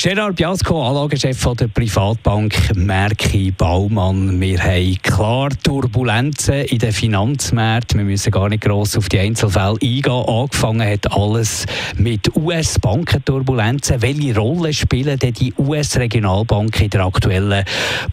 Gerard Biasco, Anlagechef der Privatbank Merki Baumann. Wir haben klar Turbulenzen in den Finanzmärkten. Wir müssen gar nicht gross auf die Einzelfälle eingehen. Angefangen hat alles mit US-Bankenturbulenzen. Welche Rolle spielen denn die US-Regionalbanken in der aktuellen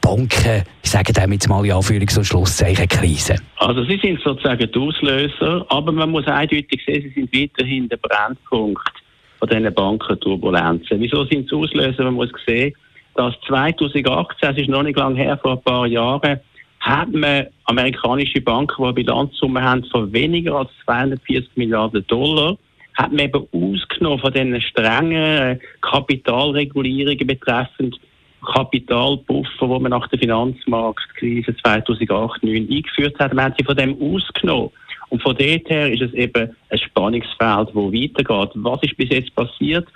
Banken, ich sage dem jetzt mal in Anführungs- und Schlusszeichen, Krise? Also sie sind sozusagen die Auslöser, aber man muss eindeutig sehen, sie sind weiterhin der Brennpunkt von diesen Bankenturbulenzen. Wieso sind sie Auslöser? Man muss sehen, dass 2018, es ist noch nicht lange her, vor ein paar Jahren, hat man amerikanische Banken, die eine Bilanzsumme haben von weniger als 240 Milliarden Dollar, hat man eben ausgenommen von diesen strengen Kapitalregulierungen betreffend Kapitalpuffer, die man nach der Finanzmarktkrise 2008-2009 eingeführt hat. Man hat sie von dem ausgenommen. Und von dort her ist es eben ein Spannungsfeld, das weitergeht. Was ist bis jetzt passiert?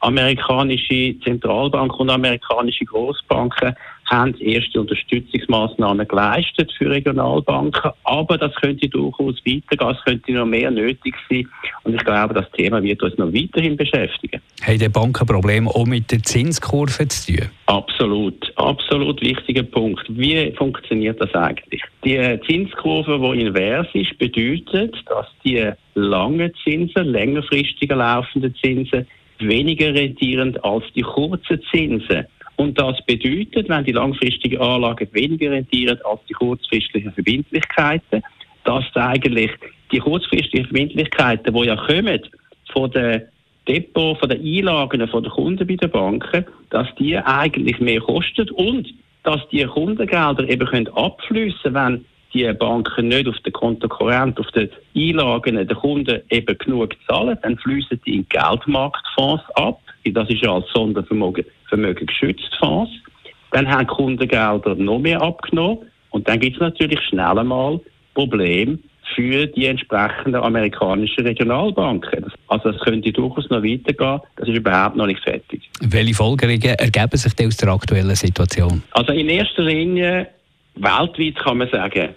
Amerikanische Zentralbanken und amerikanische Großbanken haben erste Unterstützungsmaßnahmen geleistet für Regionalbanken, aber das könnte durchaus weitergehen, es könnte noch mehr nötig sein und ich glaube, das Thema wird uns noch weiterhin beschäftigen. Haben die Banken Probleme auch mit der Zinskurve zu tun? Absolut, absolut wichtiger Punkt. Wie funktioniert das eigentlich? Die Zinskurve, die invers ist, bedeutet, dass die langen Zinsen, längerfristiger laufenden Zinsen weniger rentierend als die kurzen Zinsen. Und das bedeutet, wenn die langfristigen Anlagen weniger rentieren als die kurzfristigen Verbindlichkeiten, dass eigentlich die kurzfristigen Verbindlichkeiten, die ja kommen von den Depot, von den Einlagen von den Kunden bei den Banken, dass die eigentlich mehr kosten und dass die Kundengelder eben können abfließen, wenn die Banken nicht auf den Kontokorrent, auf den Einlagen der Kunden eben genug zahlen, dann fließen die in Geldmarktfonds ab. Das ist ja als Sondervermögen Vermögen geschützt. Dann haben Kundengelder noch mehr abgenommen und dann gibt es natürlich schnell einmal Probleme für die entsprechenden amerikanischen Regionalbanken. Also es könnte durchaus noch weitergehen. Das ist überhaupt noch nicht fertig. Welche Folgerungen ergeben sich aus der aktuellen Situation? Also in erster Linie weltweit kann man sagen,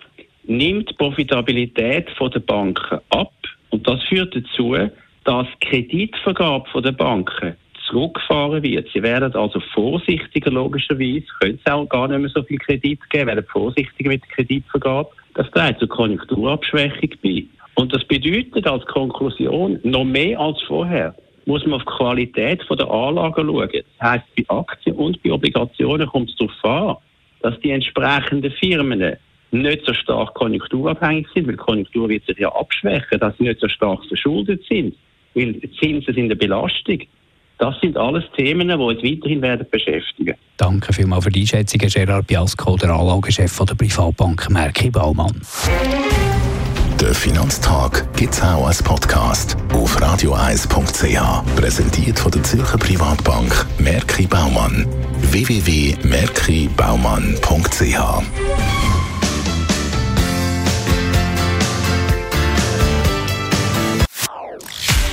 nimmt die Profitabilität der Banken ab und das führt dazu, dass die Kreditvergabe der Banken zurückgefahren wird. Sie werden also vorsichtiger, logischerweise, können es auch gar nicht mehr so viel Kredit geben, werden vorsichtiger mit der Kreditvergabe. Das trägt zur Konjunkturabschwächung bei. Und das bedeutet als Konklusion, noch mehr als vorher, muss man auf die Qualität der Anlagen schauen. Das heisst, bei Aktien und bei Obligationen kommt es darauf an, dass die entsprechenden Firmen nicht so stark konjunkturabhängig sind, weil die Konjunktur wird sich ja abschwächen, dass sie nicht so stark verschuldet sind, weil Zinsen sind eine Belastung. Das sind alles Themen, die uns weiterhin werden beschäftigen. Danke vielmals für die Einschätzung, Gerard Biasco, der Anlagechef der Privatbank Merki Baumann. Der Finanztag gibt es auch als Podcast auf radioeis.ch. Präsentiert von der Zürcher Privatbank Merki Baumann. www.merkibaumann.ch